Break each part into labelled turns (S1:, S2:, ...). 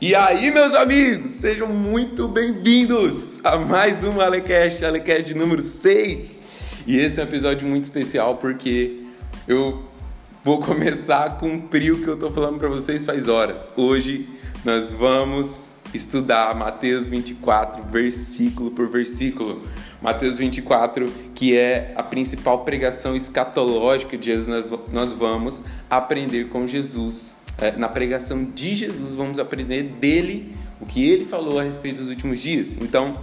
S1: E aí, meus amigos, sejam muito bem-vindos a mais um Alecast, Alecast número 6. E esse é um episódio muito especial porque eu vou começar a cumprir o que eu tô falando para vocês faz horas. Hoje nós vamos estudar Mateus 24, versículo por versículo. Mateus 24, que é a principal pregação escatológica de Jesus, nós vamos aprender com Jesus na pregação de Jesus, vamos aprender dele o que ele falou a respeito dos últimos dias. Então,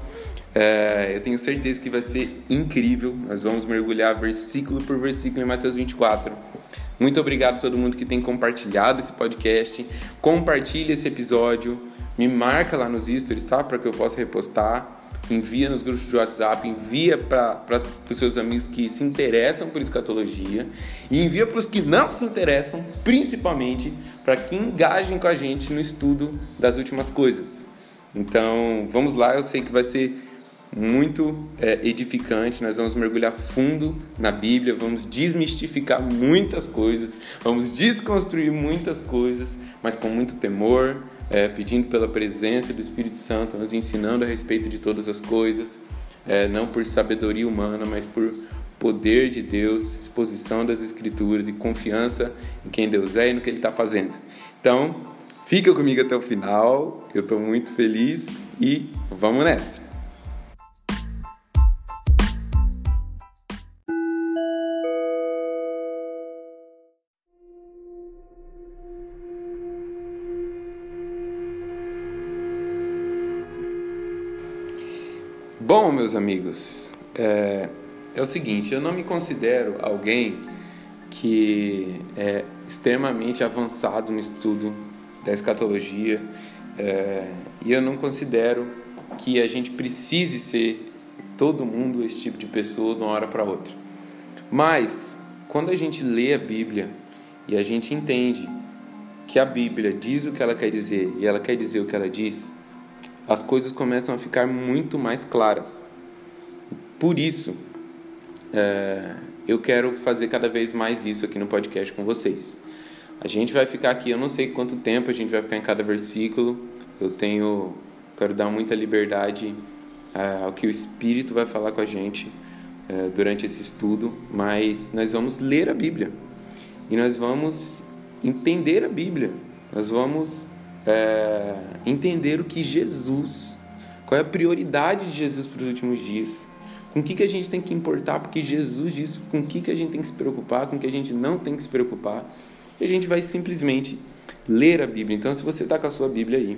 S1: é, eu tenho certeza que vai ser incrível. Nós vamos mergulhar versículo por versículo em Mateus 24. Muito obrigado a todo mundo que tem compartilhado esse podcast. Compartilhe esse episódio. Me marca lá nos stories, tá? Para que eu possa repostar envia nos grupos de WhatsApp, envia para os seus amigos que se interessam por escatologia e envia para os que não se interessam, principalmente para que engajem com a gente no estudo das últimas coisas. Então, vamos lá, eu sei que vai ser muito é, edificante. Nós vamos mergulhar fundo na Bíblia, vamos desmistificar muitas coisas, vamos desconstruir muitas coisas, mas com muito temor, é, pedindo pela presença do Espírito Santo, nos ensinando a respeito de todas as coisas, é, não por sabedoria humana, mas por poder de Deus, exposição das Escrituras e confiança em quem Deus é e no que Ele está fazendo. Então, fica comigo até o final, eu estou muito feliz e vamos nessa! Bom, meus amigos, é, é, o seguinte: eu não me considero alguém que é extremamente avançado no estudo da escatologia é, e eu não considero que a gente precise ser todo mundo esse tipo de pessoa de uma hora para outra. Mas quando a gente lê a Bíblia e a gente entende que a Bíblia diz o que ela quer dizer e ela quer dizer o que ela diz, as coisas começam a ficar muito mais claras. Por isso, é, eu quero fazer cada vez mais isso aqui no podcast com vocês. A gente vai ficar aqui, eu não sei quanto tempo a gente vai ficar em cada versículo. Eu tenho, quero dar muita liberdade é, ao que o Espírito vai falar com a gente é, durante esse estudo, mas nós vamos ler a Bíblia e nós vamos entender a Bíblia. Nós vamos é, entender o que Jesus, qual é a prioridade de Jesus para os últimos dias, com o que, que a gente tem que importar, porque Jesus disse com o que, que a gente tem que se preocupar, com o que a gente não tem que se preocupar, e a gente vai simplesmente ler a Bíblia. Então, se você está com a sua Bíblia aí,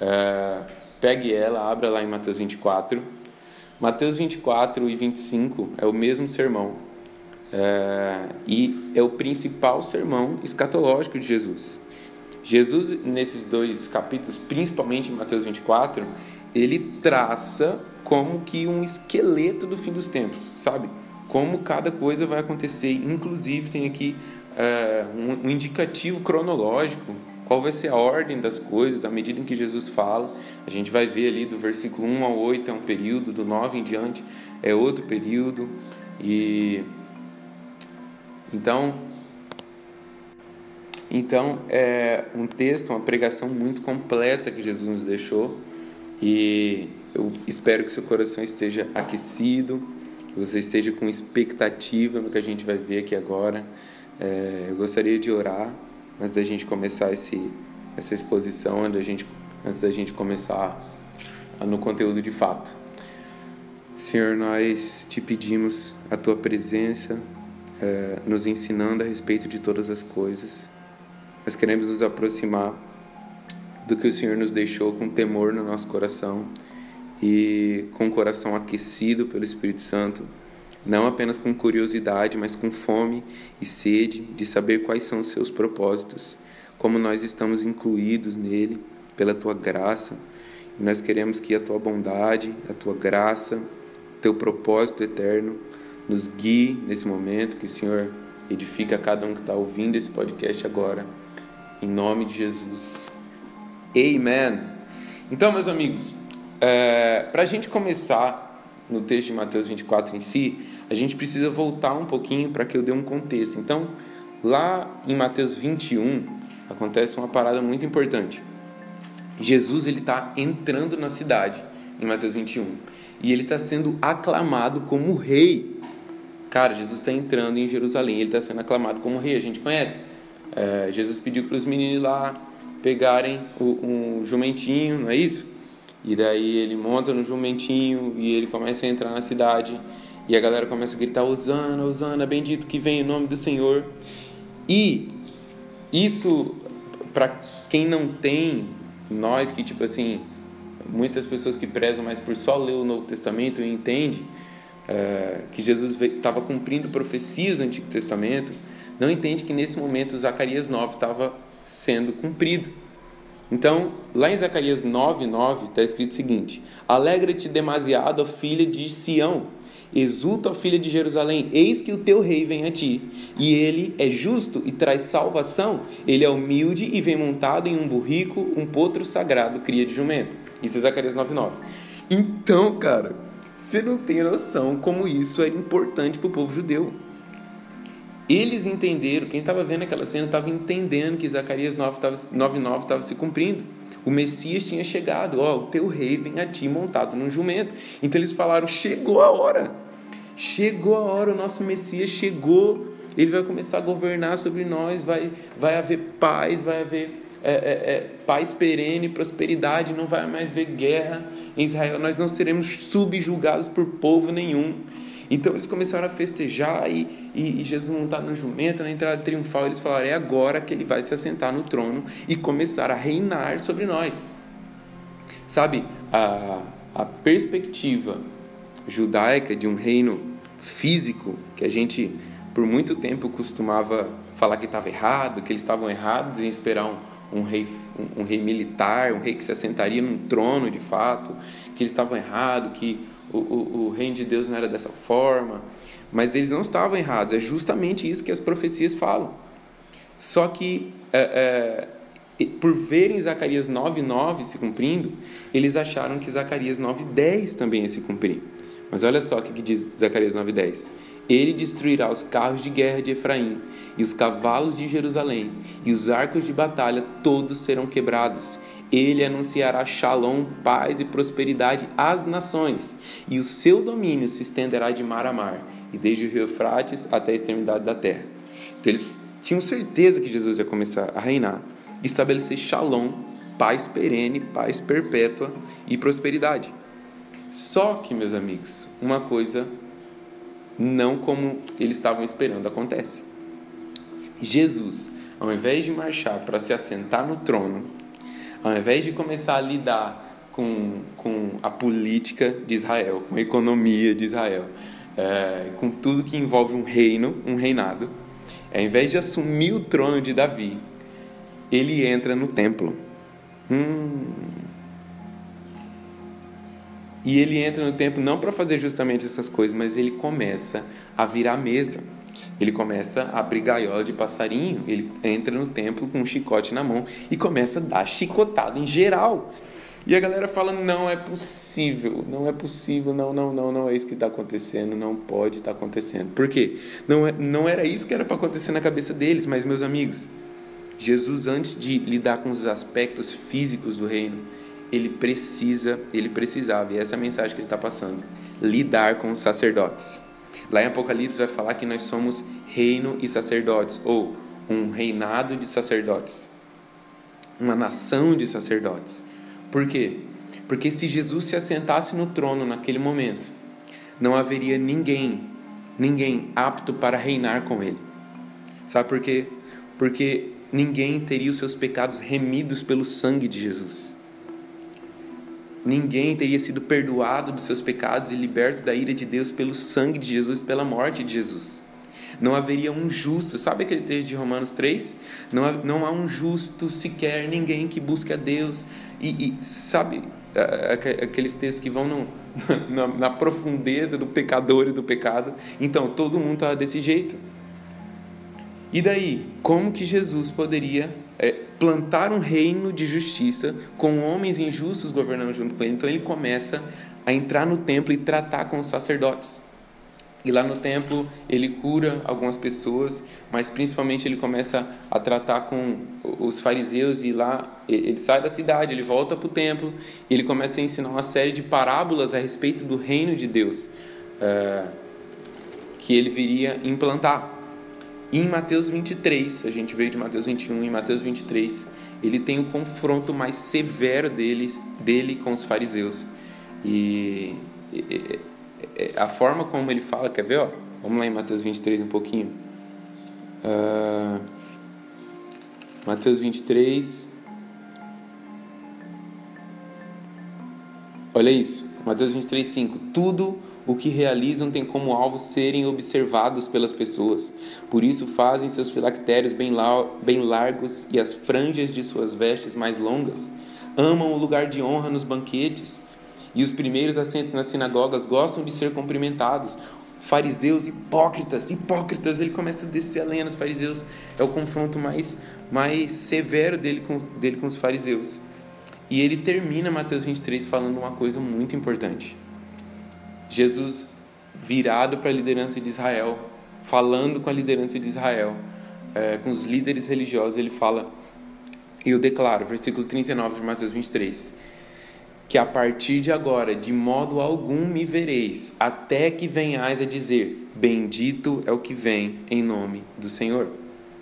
S1: é, pegue ela, abra lá em Mateus 24. Mateus 24 e 25 é o mesmo sermão. É, e é o principal sermão escatológico de Jesus. Jesus, nesses dois capítulos, principalmente em Mateus 24, ele traça como que um esqueleto do fim dos tempos, sabe? Como cada coisa vai acontecer. Inclusive, tem aqui um, um indicativo cronológico qual vai ser a ordem das coisas à medida em que Jesus fala. A gente vai ver ali do versículo 1 ao 8 é um período, do 9 em diante é outro período. E então então, é um texto, uma pregação muito completa que Jesus nos deixou e eu espero que seu coração esteja aquecido, que você esteja com expectativa no que a gente vai ver aqui agora. É, eu gostaria de orar antes da gente começar esse, essa exposição, antes da gente, antes da gente começar no conteúdo de fato. Senhor, nós te pedimos a tua presença, é, nos ensinando a respeito de todas as coisas. Nós queremos nos aproximar do que o Senhor nos deixou com temor no nosso coração e com o coração aquecido pelo Espírito Santo, não apenas com curiosidade, mas com fome e sede de saber quais são os seus propósitos, como nós estamos incluídos nele pela tua graça. E nós queremos que a tua bondade, a tua graça, teu propósito eterno nos guie nesse momento, que o Senhor edifique a cada um que está ouvindo esse podcast agora em nome de Jesus. Amen. Então, meus amigos, é, para a gente começar no texto de Mateus 24 em si, a gente precisa voltar um pouquinho para que eu dê um contexto. Então, lá em Mateus 21, acontece uma parada muito importante. Jesus ele está entrando na cidade em Mateus 21 e ele está sendo aclamado como rei. Cara, Jesus está entrando em Jerusalém, ele está sendo aclamado como rei. A gente conhece. É, Jesus pediu para os meninos lá pegarem um jumentinho, não é isso? E daí ele monta no jumentinho e ele começa a entrar na cidade. E a galera começa a gritar: Osana, Osana, bendito que vem em nome do Senhor. E isso, para quem não tem, nós que, tipo assim, muitas pessoas que prezam mais por só ler o Novo Testamento e entende é, que Jesus estava cumprindo profecias do Antigo Testamento, não entende que nesse momento Zacarias 9 estava sendo cumprido. Então, lá em Zacarias 9, 9, está escrito o seguinte: Alegra-te demasiado, filha de Sião, exulta, filha de Jerusalém, eis que o teu rei vem a ti, e ele é justo e traz salvação, ele é humilde e vem montado em um burrico, um potro sagrado, cria de jumento. Isso é Zacarias 9, 9. Então, cara, você não tem noção como isso é importante para o povo judeu. Eles entenderam, quem estava vendo aquela cena estava entendendo que Zacarias 9,9 estava se cumprindo. O Messias tinha chegado, ó, o teu rei vem a ti montado num jumento. Então eles falaram: chegou a hora, chegou a hora, o nosso Messias chegou, ele vai começar a governar sobre nós, vai, vai haver paz, vai haver é, é, é, paz perene, prosperidade, não vai mais haver guerra em Israel, nós não seremos subjugados por povo nenhum. Então eles começaram a festejar e, e, e Jesus montado no jumento, na entrada triunfal, eles falaram: é agora que ele vai se assentar no trono e começar a reinar sobre nós. Sabe, a, a perspectiva judaica de um reino físico, que a gente por muito tempo costumava falar que estava errado, que eles estavam errados em esperar um, um rei, um, um, rei militar, um rei que se assentaria num trono de fato, que eles estavam errados, que o, o, o reino de Deus não era dessa forma, mas eles não estavam errados, é justamente isso que as profecias falam. Só que, é, é, por verem Zacarias 9,9 se cumprindo, eles acharam que Zacarias 9,10 também ia se cumprir. Mas olha só o que diz Zacarias 9,10. Ele destruirá os carros de guerra de Efraim e os cavalos de Jerusalém, e os arcos de batalha todos serão quebrados, ele anunciará shalom, paz e prosperidade às nações, e o seu domínio se estenderá de mar a mar, e desde o rio Eufrates até a extremidade da terra. Então eles tinham certeza que Jesus ia começar a reinar, estabelecer shalom, paz perene, paz perpétua e prosperidade. Só que, meus amigos, uma coisa não como eles estavam esperando acontece. Jesus, ao invés de marchar para se assentar no trono, ao invés de começar a lidar com, com a política de Israel, com a economia de Israel, é, com tudo que envolve um reino, um reinado, ao invés de assumir o trono de Davi, ele entra no templo. Hum. E ele entra no templo não para fazer justamente essas coisas, mas ele começa a virar mesa. Ele começa a abrir gaiola de passarinho, ele entra no templo com um chicote na mão e começa a dar chicotada em geral. E a galera fala: não é possível, não é possível, não, não, não, não é isso que está acontecendo, não pode estar tá acontecendo. Por quê? Não, é, não era isso que era para acontecer na cabeça deles, mas, meus amigos, Jesus, antes de lidar com os aspectos físicos do reino, ele precisa, ele precisava, e essa é a mensagem que ele está passando: lidar com os sacerdotes. Lá em Apocalipse vai falar que nós somos reino e sacerdotes, ou um reinado de sacerdotes, uma nação de sacerdotes. Por quê? Porque se Jesus se assentasse no trono naquele momento, não haveria ninguém, ninguém apto para reinar com ele. Sabe por quê? Porque ninguém teria os seus pecados remidos pelo sangue de Jesus ninguém teria sido perdoado dos seus pecados e liberto da ira de Deus pelo sangue de Jesus, pela morte de Jesus. Não haveria um justo, sabe aquele texto de Romanos 3? Não há, não há um justo sequer, ninguém que busque a Deus. E, e sabe aqueles textos que vão no, na, na profundeza do pecador e do pecado? Então, todo mundo está desse jeito. E daí, como que Jesus poderia é, plantar um reino de justiça com homens injustos governando junto com ele. Então ele começa a entrar no templo e tratar com os sacerdotes. E lá no templo ele cura algumas pessoas, mas principalmente ele começa a tratar com os fariseus e lá ele sai da cidade, ele volta para o templo e ele começa a ensinar uma série de parábolas a respeito do reino de Deus é, que ele viria implantar. E em Mateus 23, a gente veio de Mateus 21, em Mateus 23, ele tem o confronto mais severo dele, dele com os fariseus. E, e é, a forma como ele fala, quer ver? Ó? Vamos lá em Mateus 23 um pouquinho. Uh, Mateus 23. Olha isso. Mateus 23, 5. Tudo o que realizam tem como alvo serem observados pelas pessoas. Por isso fazem seus filactérios bem, bem largos e as franjas de suas vestes mais longas. Amam o lugar de honra nos banquetes e os primeiros assentos nas sinagogas gostam de ser cumprimentados. Fariseus hipócritas, hipócritas, ele começa a descer a lenha nos fariseus. É o confronto mais, mais severo dele com, dele com os fariseus. E ele termina Mateus 23 falando uma coisa muito importante. Jesus virado para a liderança de Israel, falando com a liderança de Israel, é, com os líderes religiosos, ele fala, eu declaro, versículo 39 de Mateus 23, que a partir de agora, de modo algum me vereis, até que venhais a dizer: Bendito é o que vem em nome do Senhor.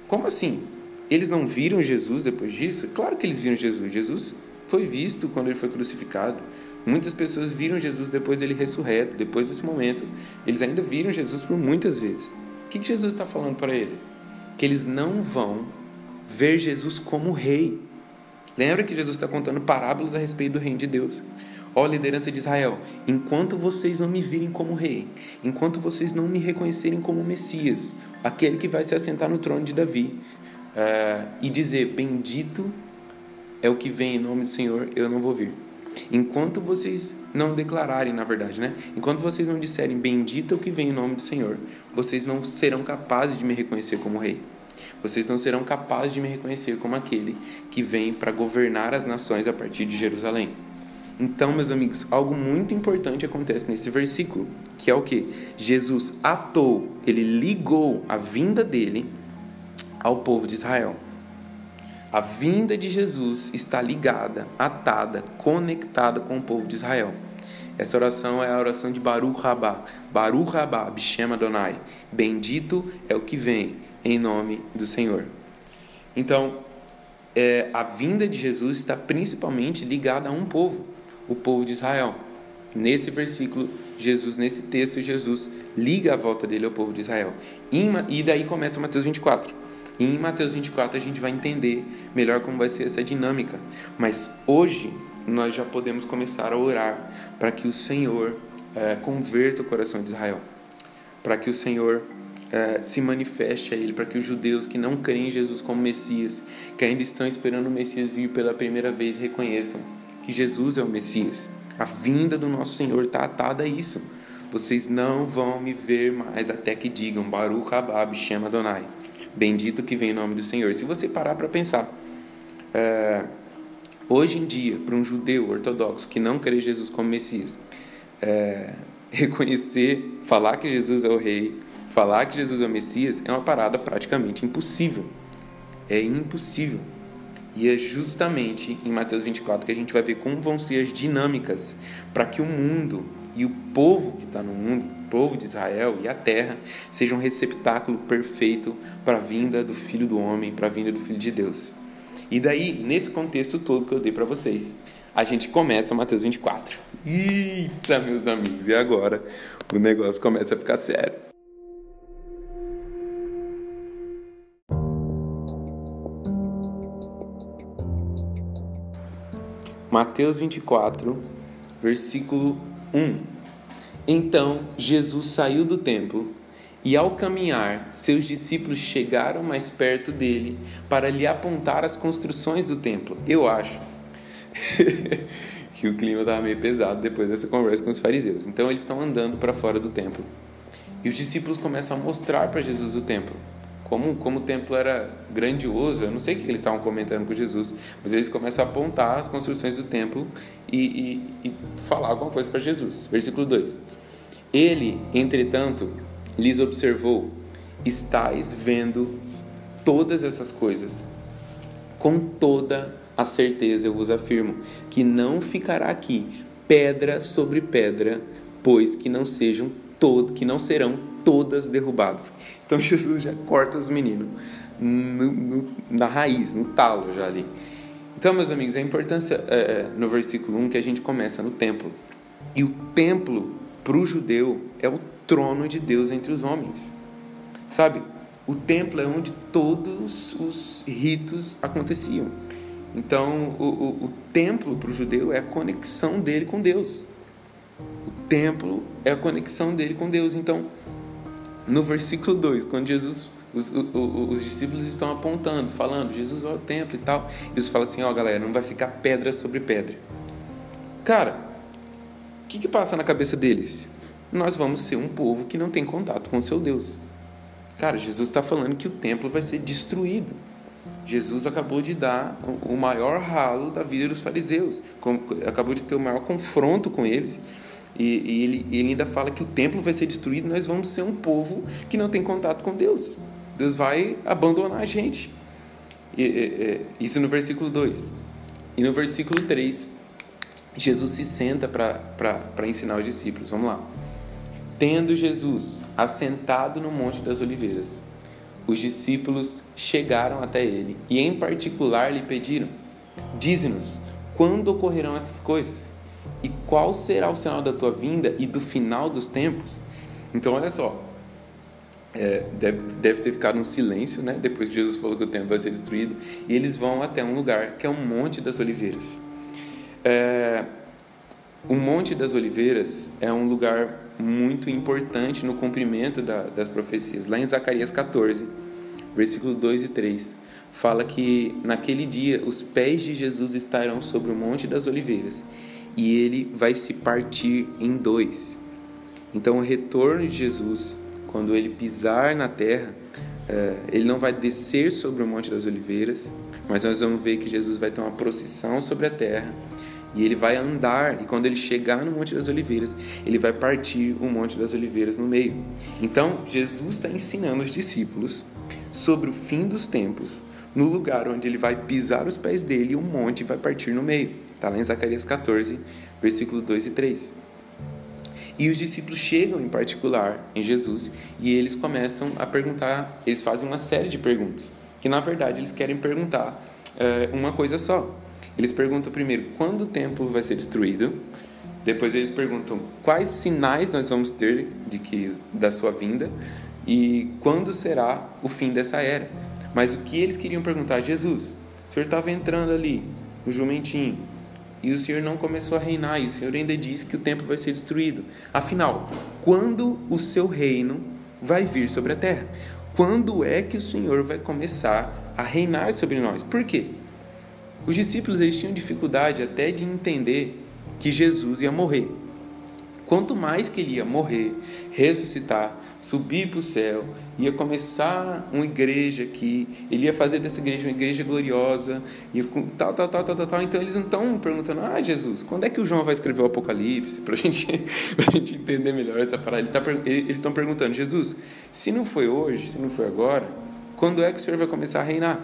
S1: Como assim? Eles não viram Jesus depois disso? Claro que eles viram Jesus. Jesus foi visto quando ele foi crucificado. Muitas pessoas viram Jesus depois dele ressurreto, depois desse momento. Eles ainda viram Jesus por muitas vezes. O que Jesus está falando para eles? Que eles não vão ver Jesus como rei. Lembra que Jesus está contando parábolas a respeito do reino de Deus. Ó liderança de Israel, enquanto vocês não me virem como rei, enquanto vocês não me reconhecerem como Messias, aquele que vai se assentar no trono de Davi, uh, e dizer: Bendito é o que vem em nome do Senhor, eu não vou vir. Enquanto vocês não declararem, na verdade, né? Enquanto vocês não disserem bendito é o que vem em nome do Senhor, vocês não serão capazes de me reconhecer como rei. Vocês não serão capazes de me reconhecer como aquele que vem para governar as nações a partir de Jerusalém. Então, meus amigos, algo muito importante acontece nesse versículo, que é o que? Jesus atou, ele ligou a vinda dele ao povo de Israel. A vinda de Jesus está ligada, atada, conectada com o povo de Israel. Essa oração é a oração de Baruch Rabá. Baruch Rabá, Bishem Adonai. Bendito é o que vem em nome do Senhor. Então, é, a vinda de Jesus está principalmente ligada a um povo, o povo de Israel. Nesse versículo, Jesus, nesse texto, Jesus liga a volta dele ao povo de Israel. E daí começa Mateus 24. E em Mateus 24 a gente vai entender melhor como vai ser essa dinâmica. Mas hoje nós já podemos começar a orar para que o Senhor é, converta o coração de Israel, para que o Senhor é, se manifeste a ele, para que os judeus que não creem em Jesus como Messias, que ainda estão esperando o Messias vir pela primeira vez, reconheçam que Jesus é o Messias. A vinda do nosso Senhor está atada a isso. Vocês não vão me ver mais até que digam Baruch Habab Shem Adonai. Bendito que vem em nome do Senhor. Se você parar para pensar, é, hoje em dia, para um judeu ortodoxo que não crê Jesus como Messias, é, reconhecer, falar que Jesus é o Rei, falar que Jesus é o Messias é uma parada praticamente impossível. É impossível. E é justamente em Mateus 24 que a gente vai ver como vão ser as dinâmicas para que o mundo e o povo que está no mundo, o povo de Israel e a terra, sejam um receptáculo perfeito para a vinda do Filho do Homem, para a vinda do Filho de Deus. E daí, nesse contexto todo que eu dei para vocês, a gente começa Mateus 24. Eita, meus amigos, e agora o negócio começa a ficar sério. Mateus 24, versículo 1. Então Jesus saiu do templo e, ao caminhar, seus discípulos chegaram mais perto dele para lhe apontar as construções do templo. Eu acho que o clima estava meio pesado depois dessa conversa com os fariseus. Então eles estão andando para fora do templo. E os discípulos começam a mostrar para Jesus o templo como, como o templo era grandioso, eu não sei o que eles estavam comentando com Jesus, mas eles começam a apontar as construções do templo e, e, e falar alguma coisa para Jesus. Versículo 2: Ele, entretanto, lhes observou: Estais vendo todas essas coisas. Com toda a certeza eu vos afirmo que não ficará aqui pedra sobre pedra, pois que não sejam todo, que não serão todas derrubadas. Então Jesus já corta os meninos no, no, na raiz, no talo já ali. Então, meus amigos, a importância é, é no versículo 1 que a gente começa no templo. E o templo, para o judeu, é o trono de Deus entre os homens. Sabe? O templo é onde todos os ritos aconteciam. Então, o, o, o templo para o judeu é a conexão dele com Deus. O templo é a conexão dele com Deus. Então, no versículo 2, quando Jesus, os, os, os discípulos estão apontando, falando, Jesus vai ao templo e tal, Jesus fala assim: Ó, oh, galera, não vai ficar pedra sobre pedra. Cara, o que, que passa na cabeça deles? Nós vamos ser um povo que não tem contato com o seu Deus. Cara, Jesus está falando que o templo vai ser destruído. Jesus acabou de dar o maior ralo da vida dos fariseus, acabou de ter o maior confronto com eles. E, e ele, ele, ainda fala que o templo vai ser destruído, nós vamos ser um povo que não tem contato com Deus. Deus vai abandonar a gente. E, e, isso no versículo 2. E no versículo 3, Jesus se senta para ensinar os discípulos. Vamos lá. Tendo Jesus assentado no Monte das Oliveiras, os discípulos chegaram até ele e, em particular, lhe pediram: Dize-nos, quando ocorrerão essas coisas? E qual será o sinal da tua vinda e do final dos tempos? Então, olha só, é, deve, deve, ter ficado um silêncio, né? Depois que Jesus falou que o templo vai ser destruído, e eles vão até um lugar que é um Monte das Oliveiras. É, o Monte das Oliveiras é um lugar muito importante no cumprimento da, das profecias. Lá em Zacarias 14, versículo 2 e 3, fala que naquele dia os pés de Jesus estarão sobre o Monte das Oliveiras e ele vai se partir em dois. Então, o retorno de Jesus, quando ele pisar na terra, é, ele não vai descer sobre o Monte das Oliveiras, mas nós vamos ver que Jesus vai ter uma procissão sobre a terra e ele vai andar, e quando ele chegar no Monte das Oliveiras, ele vai partir o Monte das Oliveiras no meio. Então, Jesus está ensinando os discípulos sobre o fim dos tempos, no lugar onde ele vai pisar os pés dele o monte vai partir no meio. Está lá em Zacarias 14, versículo 2 e 3. E os discípulos chegam em particular em Jesus e eles começam a perguntar, eles fazem uma série de perguntas, que na verdade eles querem perguntar é, uma coisa só. Eles perguntam primeiro quando o templo vai ser destruído. Depois eles perguntam quais sinais nós vamos ter de que da sua vinda e quando será o fim dessa era. Mas o que eles queriam perguntar, Jesus, o senhor estava entrando ali no jumentinho e o senhor não começou a reinar e o senhor ainda disse que o templo vai ser destruído. Afinal, quando o seu reino vai vir sobre a terra? Quando é que o senhor vai começar a reinar sobre nós? Por quê? Os discípulos eles tinham dificuldade até de entender que Jesus ia morrer. Quanto mais que ele ia morrer, ressuscitar, subir para o céu, ia começar uma igreja aqui, ele ia fazer dessa igreja uma igreja gloriosa, tal, tal, tal, tal, tal, tal. Então eles não estão perguntando, ah, Jesus, quando é que o João vai escrever o Apocalipse? Para gente, a gente entender melhor essa parada. Ele tá, eles estão perguntando, Jesus, se não foi hoje, se não foi agora, quando é que o Senhor vai começar a reinar?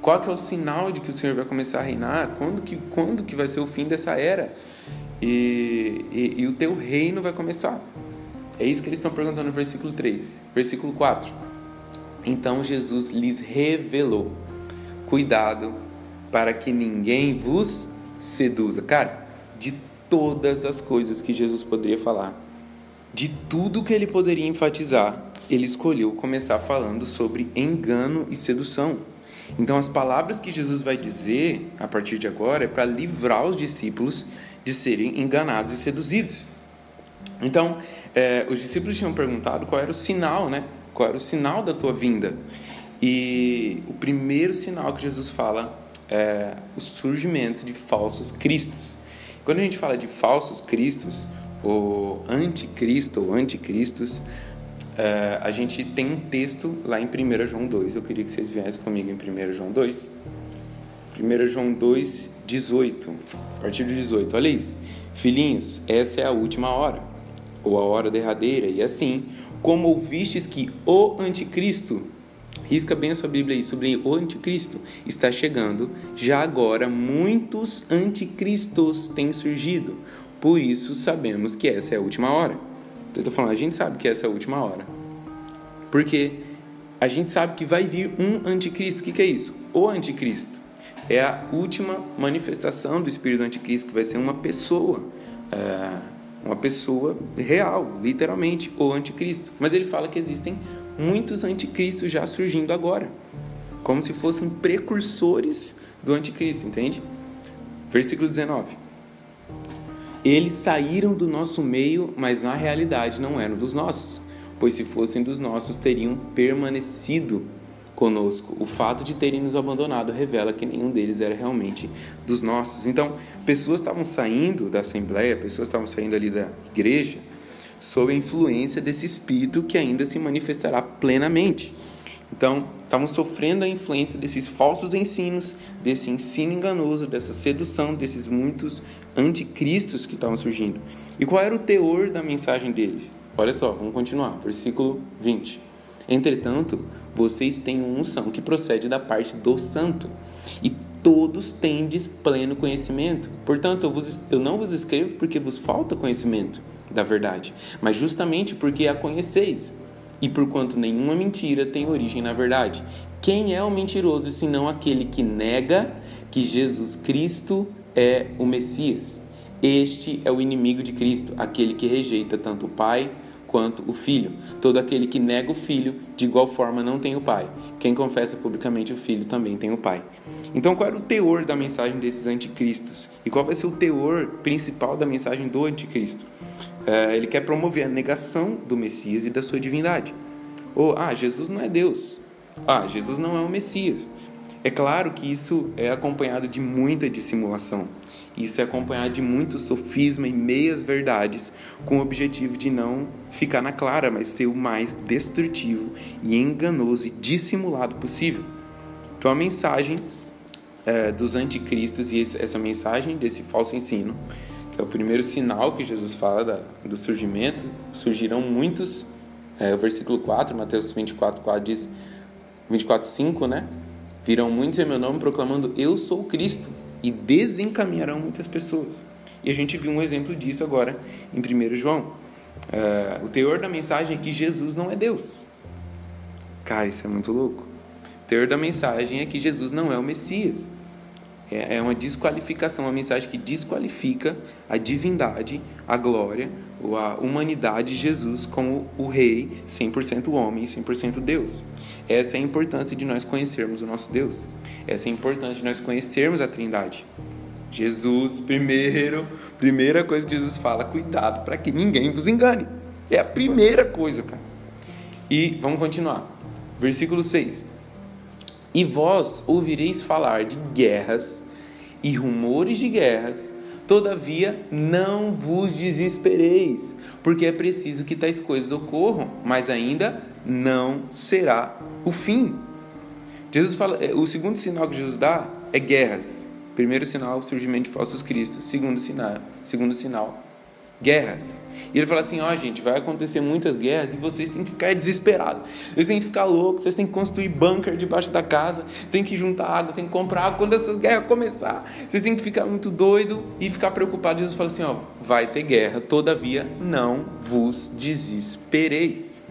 S1: Qual que é o sinal de que o Senhor vai começar a reinar? Quando que, quando que vai ser o fim dessa era? E, e, e o teu reino vai começar. É isso que eles estão perguntando no versículo 3. Versículo 4. Então Jesus lhes revelou: Cuidado para que ninguém vos seduza. Cara, de todas as coisas que Jesus poderia falar, de tudo que ele poderia enfatizar, ele escolheu começar falando sobre engano e sedução. Então, as palavras que Jesus vai dizer a partir de agora é para livrar os discípulos de serem enganados e seduzidos. Então, é, os discípulos tinham perguntado qual era o sinal, né? Qual era o sinal da tua vinda? E o primeiro sinal que Jesus fala é o surgimento de falsos cristos. Quando a gente fala de falsos cristos, ou anticristo ou anticristos, Uh, a gente tem um texto lá em 1 João 2. Eu queria que vocês viessem comigo em 1 João 2. 1 João 2, 18. A partir do 18. Olha isso. Filhinhos, essa é a última hora, ou a hora derradeira, e assim como ouvistes que o anticristo, risca bem a sua Bíblia aí, sobre o anticristo, está chegando, já agora muitos anticristos têm surgido. Por isso sabemos que essa é a última hora. Então, eu estou falando, a gente sabe que essa é a última hora. Porque a gente sabe que vai vir um anticristo. O que, que é isso? O anticristo é a última manifestação do espírito anticristo, que vai ser uma pessoa. É uma pessoa real, literalmente, o anticristo. Mas ele fala que existem muitos anticristos já surgindo agora, como se fossem precursores do anticristo, entende? Versículo 19. Eles saíram do nosso meio, mas na realidade não eram dos nossos, pois se fossem dos nossos teriam permanecido conosco. O fato de terem nos abandonado revela que nenhum deles era realmente dos nossos. Então, pessoas estavam saindo da assembleia, pessoas estavam saindo ali da igreja, sob a influência desse espírito que ainda se manifestará plenamente. Então, estavam sofrendo a influência desses falsos ensinos, desse ensino enganoso, dessa sedução, desses muitos anticristos que estavam surgindo. E qual era o teor da mensagem deles? Olha só, vamos continuar, versículo 20. Entretanto, vocês têm unção que procede da parte do santo, e todos tendes pleno conhecimento. Portanto, eu, vos, eu não vos escrevo porque vos falta conhecimento da verdade, mas justamente porque a conheceis, e porquanto nenhuma mentira tem origem na verdade. Quem é o mentiroso senão aquele que nega que Jesus Cristo é o Messias? Este é o inimigo de Cristo, aquele que rejeita tanto o Pai quanto o Filho. Todo aquele que nega o Filho, de igual forma não tem o Pai. Quem confessa publicamente o Filho também tem o Pai. Então, qual era o teor da mensagem desses anticristos? E qual vai ser o teor principal da mensagem do anticristo? É, ele quer promover a negação do Messias e da sua divindade. Ou, ah, Jesus não é Deus. Ah, Jesus não é o Messias. É claro que isso é acompanhado de muita dissimulação. Isso é acompanhado de muito sofisma e meias verdades, com o objetivo de não ficar na clara, mas ser o mais destrutivo e enganoso e dissimulado possível. Então a mensagem é, dos anticristos e essa mensagem desse falso ensino, que é o primeiro sinal que Jesus fala da, do surgimento, surgirão muitos, é, o versículo 4, Mateus 24, 4 diz, 24, 5, né? Virão muitos em meu nome proclamando: Eu sou Cristo e desencaminharão muitas pessoas. E a gente viu um exemplo disso agora em 1 João. Uh, o teor da mensagem é que Jesus não é Deus. Cara, isso é muito louco. O teor da mensagem é que Jesus não é o Messias. É, é uma desqualificação, uma mensagem que desqualifica a divindade, a glória, ou a humanidade de Jesus como o Rei, 100% homem e 100% Deus. Essa é a importância de nós conhecermos o nosso Deus. Essa é a importância de nós conhecermos a Trindade. Jesus, primeiro, primeira coisa que Jesus fala, cuidado para que ninguém vos engane. É a primeira coisa, cara. E vamos continuar. Versículo 6. E vós ouvireis falar de guerras e rumores de guerras, todavia não vos desespereis, porque é preciso que tais coisas ocorram, mas ainda não será o fim. Jesus fala, é, o segundo sinal que Jesus dá é guerras. Primeiro sinal, surgimento de falsos cristos. Segundo sinal, segundo sinal, guerras. E ele fala assim: ó, oh, gente, vai acontecer muitas guerras e vocês têm que ficar desesperados. Vocês têm que ficar loucos, vocês têm que construir bunker debaixo da casa, tem que juntar água, tem que comprar água. Quando essas guerras começar, vocês têm que ficar muito doido e ficar preocupado. Jesus fala assim: ó, vai ter guerra, todavia não vos desespereis.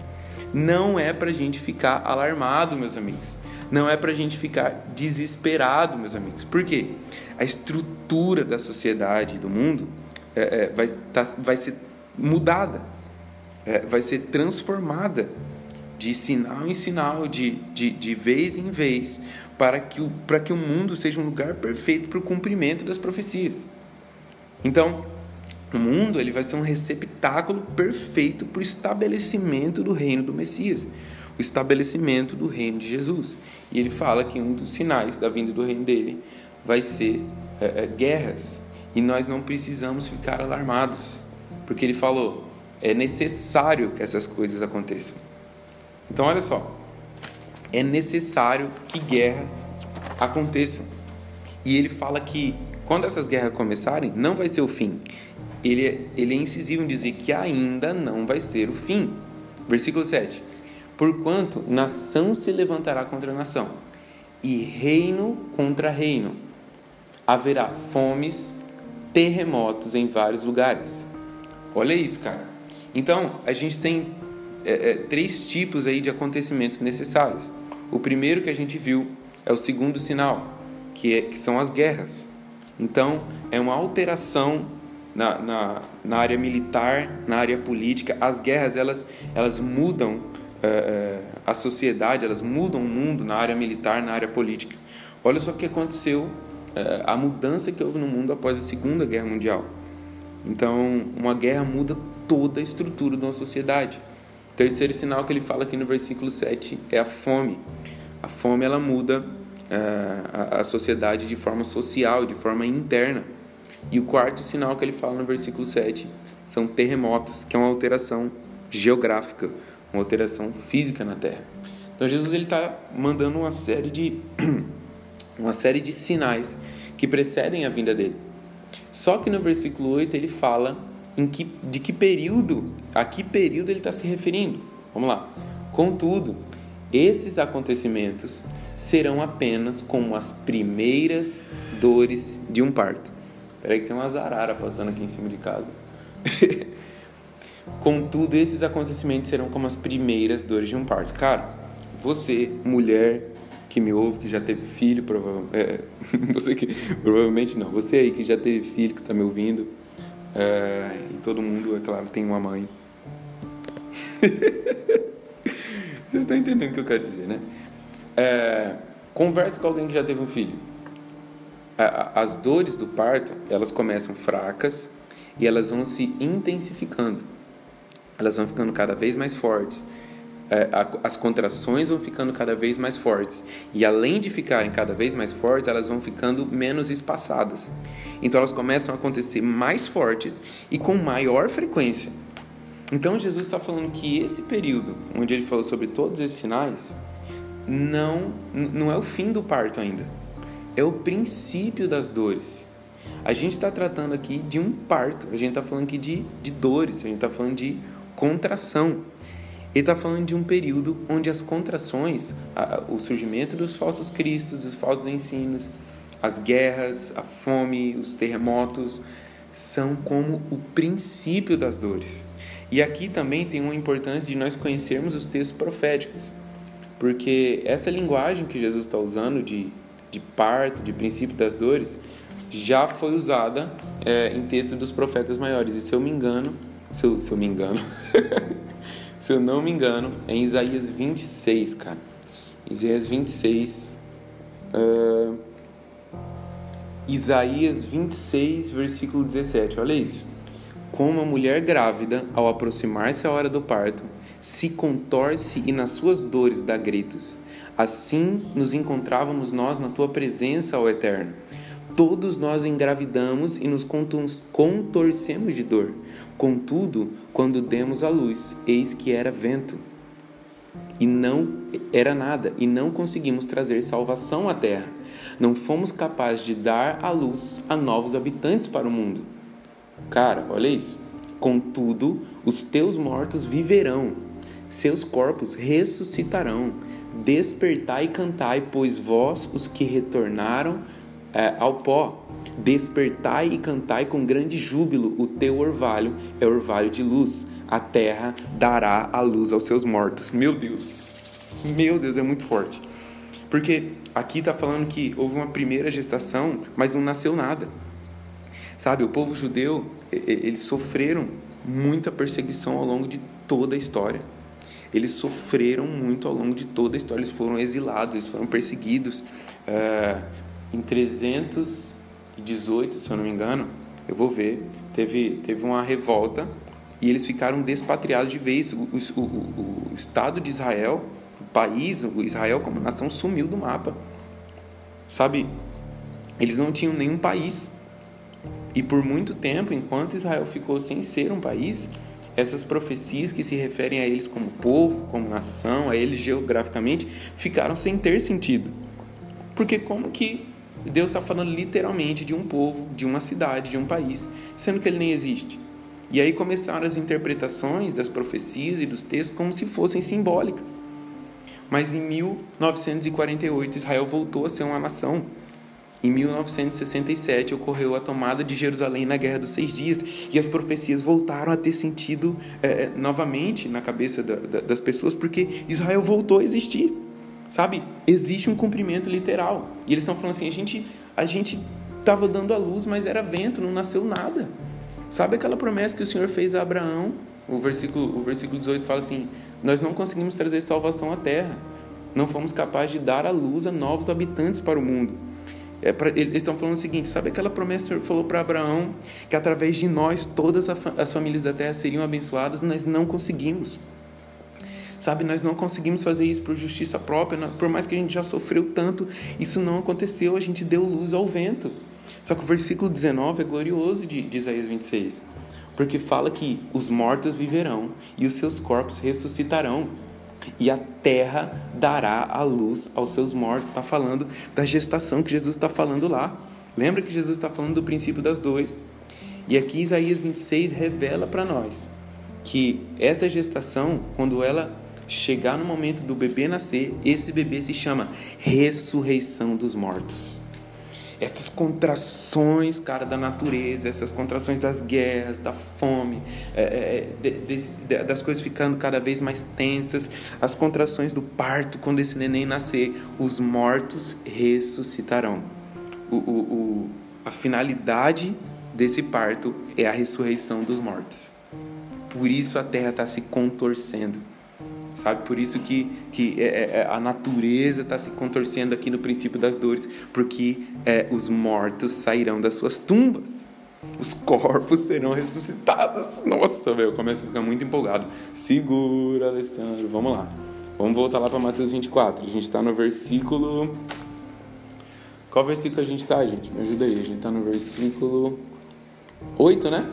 S1: Não é para a gente ficar alarmado, meus amigos. Não é para a gente ficar desesperado, meus amigos. Por quê? A estrutura da sociedade do mundo é, é, vai, tá, vai ser mudada, é, vai ser transformada de sinal em sinal, de, de, de vez em vez, para que, o, para que o mundo seja um lugar perfeito para o cumprimento das profecias. Então, o mundo ele vai ser um receptáculo perfeito para o estabelecimento do reino do Messias, o estabelecimento do reino de Jesus. E ele fala que um dos sinais da vinda do reino dele vai ser é, é, guerras, e nós não precisamos ficar alarmados, porque ele falou: é necessário que essas coisas aconteçam. Então, olha só, é necessário que guerras aconteçam. E ele fala que quando essas guerras começarem, não vai ser o fim. Ele, é, ele é incisivo em dizer que ainda não vai ser o fim. Versículo 7. Porquanto nação se levantará contra nação, e reino contra reino. Haverá fomes, terremotos em vários lugares. Olha isso, cara. Então, a gente tem é, é, três tipos aí de acontecimentos necessários. O primeiro que a gente viu é o segundo sinal, que, é, que são as guerras. Então, é uma alteração na, na, na área militar, na área política. As guerras, elas, elas mudam é, é, a sociedade, elas mudam o mundo na área militar, na área política. Olha só o que aconteceu, a mudança que houve no mundo após a Segunda Guerra Mundial. Então, uma guerra muda toda a estrutura de uma sociedade. O terceiro sinal que ele fala aqui no versículo 7 é a fome. A fome ela muda a, a sociedade de forma social, de forma interna. E o quarto sinal que ele fala no versículo 7 são terremotos, que é uma alteração geográfica, uma alteração física na Terra. Então Jesus ele está mandando uma série de uma série de sinais que precedem a vinda dele. Só que no versículo 8 ele fala em que, de que período, a que período ele está se referindo. Vamos lá. Contudo, esses acontecimentos serão apenas como as primeiras dores de um parto. Espera aí que tem uma zarara passando aqui em cima de casa. Contudo, esses acontecimentos serão como as primeiras dores de um parto. Cara, você, mulher que me ouve, que já teve filho, provavelmente. É, você que. Provavelmente não. Você aí que já teve filho, que está me ouvindo. É, e todo mundo, é claro, tem uma mãe. Vocês estão entendendo o que eu quero dizer, né? É, converse com alguém que já teve um filho. As dores do parto, elas começam fracas e elas vão se intensificando. Elas vão ficando cada vez mais fortes. É, as contrações vão ficando cada vez mais fortes. E além de ficarem cada vez mais fortes, elas vão ficando menos espaçadas. Então elas começam a acontecer mais fortes e com maior frequência. Então Jesus está falando que esse período, onde ele falou sobre todos esses sinais, não, não é o fim do parto ainda. É o princípio das dores. A gente está tratando aqui de um parto, a gente está falando aqui de, de dores, a gente está falando de contração. Ele está falando de um período onde as contrações, o surgimento dos falsos cristos, dos falsos ensinos, as guerras, a fome, os terremotos, são como o princípio das dores. E aqui também tem uma importância de nós conhecermos os textos proféticos, porque essa linguagem que Jesus está usando de, de parto, de princípio das dores, já foi usada é, em textos dos profetas maiores. E se eu me engano, se eu, se eu me engano, se eu não me engano, é em Isaías 26, cara. Isaías 26. Uh, Isaías 26, versículo 17. Olha isso como a mulher grávida, ao aproximar-se a hora do parto, se contorce e nas suas dores dá gritos. Assim nos encontrávamos nós na tua presença, ó Eterno. Todos nós engravidamos e nos contorcemos de dor. Contudo, quando demos a luz, eis que era vento. E não era nada, e não conseguimos trazer salvação à terra. Não fomos capazes de dar a luz a novos habitantes para o mundo. Cara, olha isso. Contudo, os teus mortos viverão, seus corpos ressuscitarão. Despertai e cantai, pois vós, os que retornaram é, ao pó, despertai e cantai com grande júbilo. O teu orvalho é orvalho de luz. A terra dará a luz aos seus mortos. Meu Deus, meu Deus, é muito forte. Porque aqui está falando que houve uma primeira gestação, mas não nasceu nada. Sabe, o povo judeu, eles sofreram muita perseguição ao longo de toda a história. Eles sofreram muito ao longo de toda a história. Eles foram exilados, eles foram perseguidos. Uh, em 318, se eu não me engano, eu vou ver, teve, teve uma revolta e eles ficaram despatriados de vez. O, o, o, o Estado de Israel, o país, o Israel como nação, sumiu do mapa. Sabe, eles não tinham nenhum país. E por muito tempo, enquanto Israel ficou sem ser um país, essas profecias que se referem a eles como povo, como nação, a eles geograficamente, ficaram sem ter sentido. Porque como que Deus está falando literalmente de um povo, de uma cidade, de um país, sendo que ele nem existe? E aí começaram as interpretações das profecias e dos textos como se fossem simbólicas. Mas em 1948, Israel voltou a ser uma nação. Em 1967 ocorreu a tomada de Jerusalém na Guerra dos Seis Dias e as profecias voltaram a ter sentido é, novamente na cabeça da, da, das pessoas porque Israel voltou a existir, sabe? Existe um cumprimento literal e eles estão falando assim: a gente a gente estava dando a luz, mas era vento, não nasceu nada. Sabe aquela promessa que o Senhor fez a Abraão? O versículo, o versículo 18 fala assim: Nós não conseguimos trazer salvação à terra, não fomos capazes de dar a luz a novos habitantes para o mundo. É pra, eles estão falando o seguinte: sabe aquela promessa que o Senhor falou para Abraão, que através de nós todas as famílias da terra seriam abençoadas? Nós não conseguimos. Sabe, nós não conseguimos fazer isso por justiça própria, por mais que a gente já sofreu tanto, isso não aconteceu, a gente deu luz ao vento. Só que o versículo 19 é glorioso de, de Isaías 26, porque fala que os mortos viverão e os seus corpos ressuscitarão e a terra dará a luz aos seus mortos. Está falando da gestação que Jesus está falando lá. Lembra que Jesus está falando do princípio das dores. E aqui Isaías 26 revela para nós que essa gestação, quando ela chegar no momento do bebê nascer, esse bebê se chama ressurreição dos mortos essas contrações, cara, da natureza, essas contrações das guerras, da fome, é, é, de, de, das coisas ficando cada vez mais tensas, as contrações do parto, quando esse neném nascer, os mortos ressuscitarão. O, o, o, a finalidade desse parto é a ressurreição dos mortos. Por isso a terra está se contorcendo sabe? Por isso que, que é, é, é a natureza está se contorcendo aqui no princípio das dores, porque é, os mortos sairão das suas tumbas. Os corpos serão ressuscitados. Nossa, velho, eu começo a ficar muito empolgado. Segura, Alessandro. Vamos lá. Vamos voltar lá para Mateus 24. A gente está no versículo. Qual versículo a gente está, gente? Me ajuda aí. A gente está no versículo 8, né?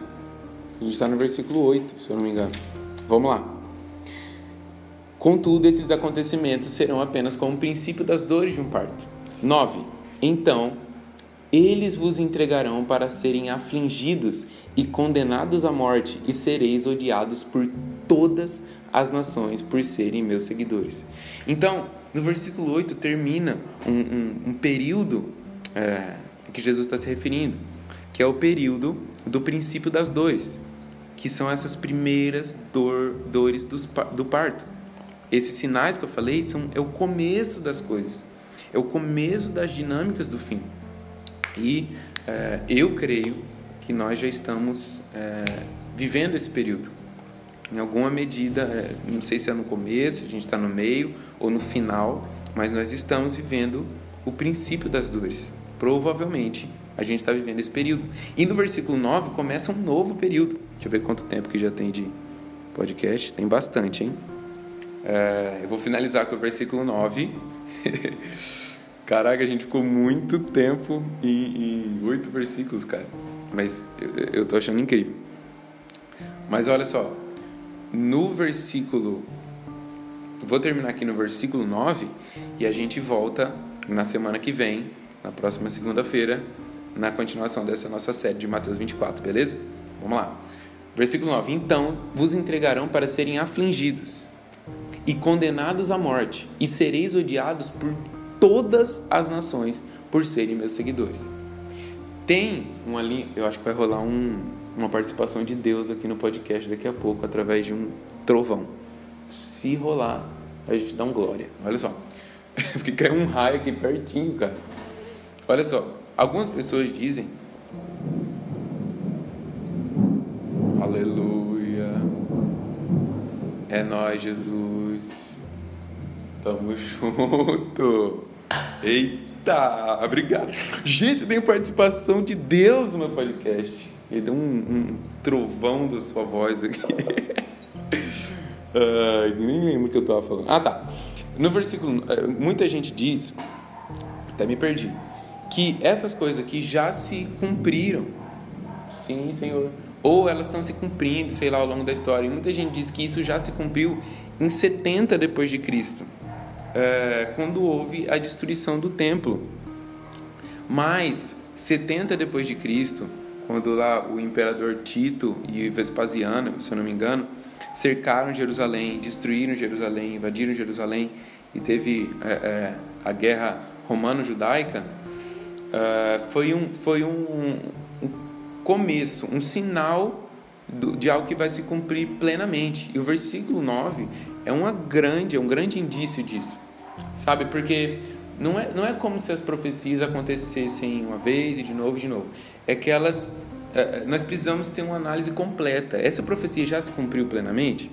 S1: A gente está no versículo 8, se eu não me engano. Vamos lá. Contudo, esses acontecimentos serão apenas como o princípio das dores de um parto. 9. Então, eles vos entregarão para serem afligidos e condenados à morte, e sereis odiados por todas as nações por serem meus seguidores. Então, no versículo 8 termina um, um, um período é, que Jesus está se referindo, que é o período do princípio das dores, que são essas primeiras dor, dores dos, do parto. Esses sinais que eu falei são é o começo das coisas, é o começo das dinâmicas do fim. E é, eu creio que nós já estamos é, vivendo esse período. Em alguma medida, é, não sei se é no começo, a gente está no meio ou no final, mas nós estamos vivendo o princípio das dores. Provavelmente a gente está vivendo esse período. E no versículo 9 começa um novo período. Deixa eu ver quanto tempo que já tem de podcast. Tem bastante, hein? É, eu vou finalizar com o versículo 9. Caraca, a gente ficou muito tempo em oito versículos, cara. Mas eu, eu tô achando incrível. Mas olha só, no versículo. Vou terminar aqui no versículo 9 e a gente volta na semana que vem, na próxima segunda-feira, na continuação dessa nossa série de Mateus 24, beleza? Vamos lá. Versículo 9: Então vos entregarão para serem afligidos e condenados à morte, e sereis odiados por todas as nações por serem meus seguidores. Tem uma linha, eu acho que vai rolar um, uma participação de Deus aqui no podcast daqui a pouco, através de um trovão. Se rolar, a gente dá um glória. Olha só. Porque caiu um raio aqui pertinho, cara. Olha só. Algumas pessoas dizem. Aleluia. É nós, Jesus. Tamo junto. Eita, obrigado. Gente, tem participação de Deus no meu podcast. Ele deu um, um trovão da sua voz aqui. Ai, nem lembro o que eu tava falando. Ah, tá. No versículo, eh, muita gente diz, até me perdi, que essas coisas aqui já se cumpriram. Sim, Senhor. Ou elas estão se cumprindo, sei lá, ao longo da história. E muita gente diz que isso já se cumpriu em 70 depois de Cristo é, quando houve a destruição do templo. Mas 70 depois de Cristo, quando lá o imperador Tito e Vespasiano, se eu não me engano, cercaram Jerusalém, destruíram Jerusalém, invadiram Jerusalém e teve é, é, a guerra romano-judaica, foi, um, foi um, um começo, um sinal de algo que vai se cumprir plenamente. E o versículo 9 é uma grande, é um grande indício disso. Sabe? Porque não é, não é como se as profecias acontecessem uma vez e de novo e de novo. É que elas é, nós precisamos ter uma análise completa. Essa profecia já se cumpriu plenamente?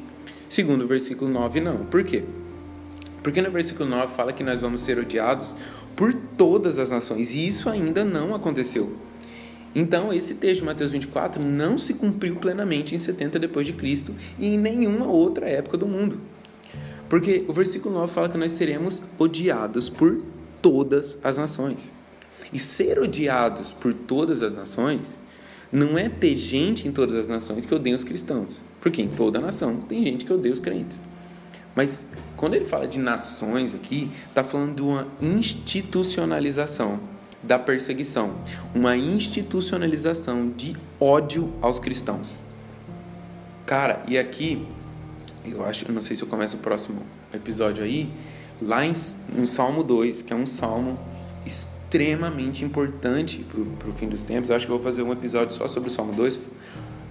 S1: Segundo o versículo 9, não. Por quê? Porque no versículo 9 fala que nós vamos ser odiados por todas as nações, e isso ainda não aconteceu. Então, esse texto Mateus 24 não se cumpriu plenamente em 70 depois de Cristo e em nenhuma outra época do mundo. Porque o versículo 9 fala que nós seremos odiados por todas as nações. E ser odiados por todas as nações não é ter gente em todas as nações que odeia os cristãos. Porque em toda nação tem gente que odeia os crentes. Mas quando ele fala de nações aqui, está falando de uma institucionalização da perseguição, uma institucionalização de ódio aos cristãos. Cara, e aqui, eu acho, não sei se eu começo o próximo episódio aí, lá em, no Salmo 2, que é um salmo extremamente importante para o fim dos tempos, eu acho que eu vou fazer um episódio só sobre o Salmo 2,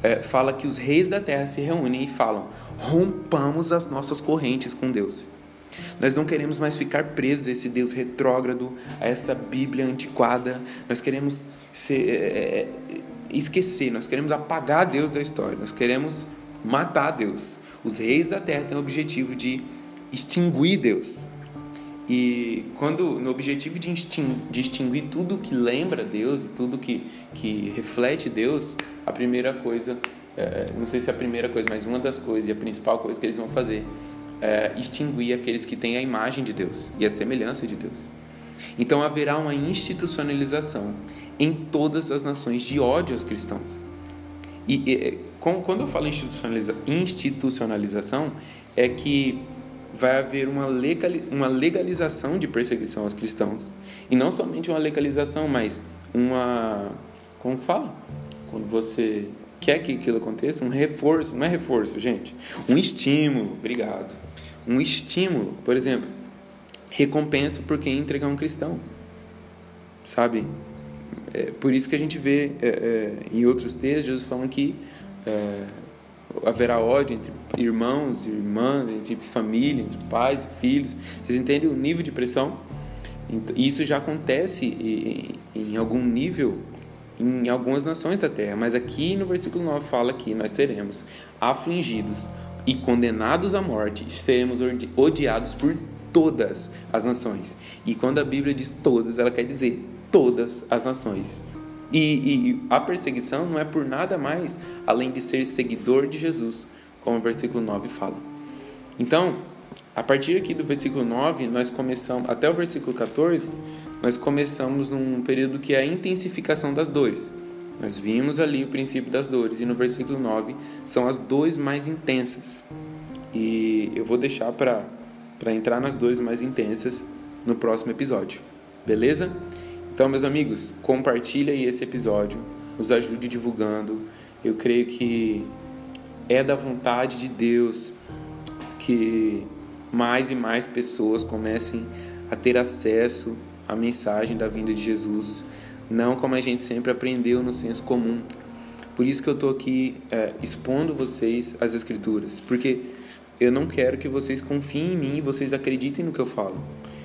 S1: é, fala que os reis da terra se reúnem e falam: rompamos as nossas correntes com Deus. Nós não queremos mais ficar presos a esse Deus retrógrado, a essa Bíblia antiquada. Nós queremos ser, é, é, esquecer, nós queremos apagar Deus da história, nós queremos matar Deus. Os reis da terra têm o objetivo de extinguir Deus. E quando no objetivo de distinguir tudo que lembra Deus e tudo que, que reflete Deus, a primeira coisa, é, não sei se é a primeira coisa, mas uma das coisas e a principal coisa que eles vão fazer é extinguir aqueles que têm a imagem de Deus e a semelhança de Deus. Então haverá uma institucionalização em todas as nações de ódio aos cristãos. E, e quando eu falo institucionaliza, institucionalização, é que vai haver uma, uma legalização de perseguição aos cristãos. E não somente uma legalização, mas uma. Como fala? Quando você quer que aquilo aconteça, um reforço. Não é reforço, gente. Um estímulo. Obrigado. Um estímulo. Por exemplo, recompensa por quem entregar um cristão. Sabe? É por isso que a gente vê é, é, em outros textos Jesus falando que. É, haverá ódio entre irmãos e irmãs, entre família, entre pais e filhos. Vocês entendem o nível de pressão? Isso já acontece em algum nível em algumas nações da terra, mas aqui no versículo 9 fala que nós seremos afligidos e condenados à morte, seremos odiados por todas as nações. E quando a Bíblia diz todas, ela quer dizer todas as nações. E, e, a perseguição não é por nada mais além de ser seguidor de Jesus, como o versículo 9 fala. Então, a partir aqui do versículo 9, nós começamos, até o versículo 14, nós começamos num período que é a intensificação das dores. Nós vimos ali o princípio das dores, e no versículo 9 são as dores mais intensas. E eu vou deixar para entrar nas dores mais intensas no próximo episódio. Beleza? Então, meus amigos, compartilha aí esse episódio, nos ajude divulgando. Eu creio que é da vontade de Deus que mais e mais pessoas comecem a ter acesso à mensagem da vinda de Jesus, não como a gente sempre aprendeu no senso comum. Por isso que eu estou aqui é, expondo vocês as Escrituras, porque eu não quero que vocês confiem em mim e vocês acreditem no que eu falo.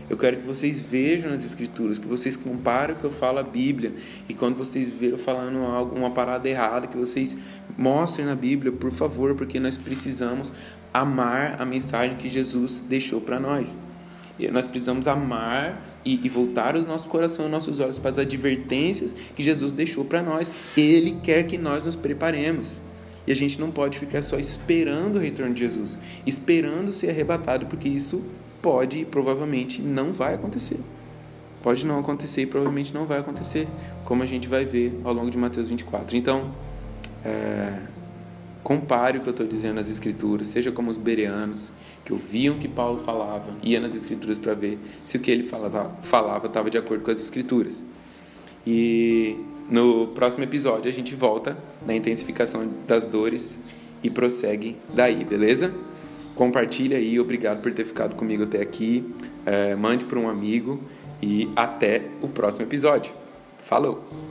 S1: Eu quero que vocês vejam as escrituras, que vocês comparem o que eu falo a Bíblia e quando vocês verem falando algo, uma parada errada, que vocês mostrem na Bíblia, por favor, porque nós precisamos amar a mensagem que Jesus deixou para nós. E nós precisamos amar e, e, voltar o nosso coração e nossos olhos para as advertências que Jesus deixou para nós. Ele quer que nós nos preparemos. E a gente não pode ficar só esperando o retorno de Jesus, esperando ser arrebatado, porque isso pode e provavelmente não vai acontecer. Pode não acontecer e provavelmente não vai acontecer, como a gente vai ver ao longo de Mateus 24. Então, é, compare o que eu estou dizendo nas escrituras, seja como os bereanos, que ouviam o que Paulo falava, ia nas escrituras para ver se o que ele falava estava de acordo com as escrituras. E no próximo episódio a gente volta na intensificação das dores e prossegue daí, beleza? Compartilha aí, obrigado por ter ficado comigo até aqui. É, mande para um amigo e até o próximo episódio. Falou!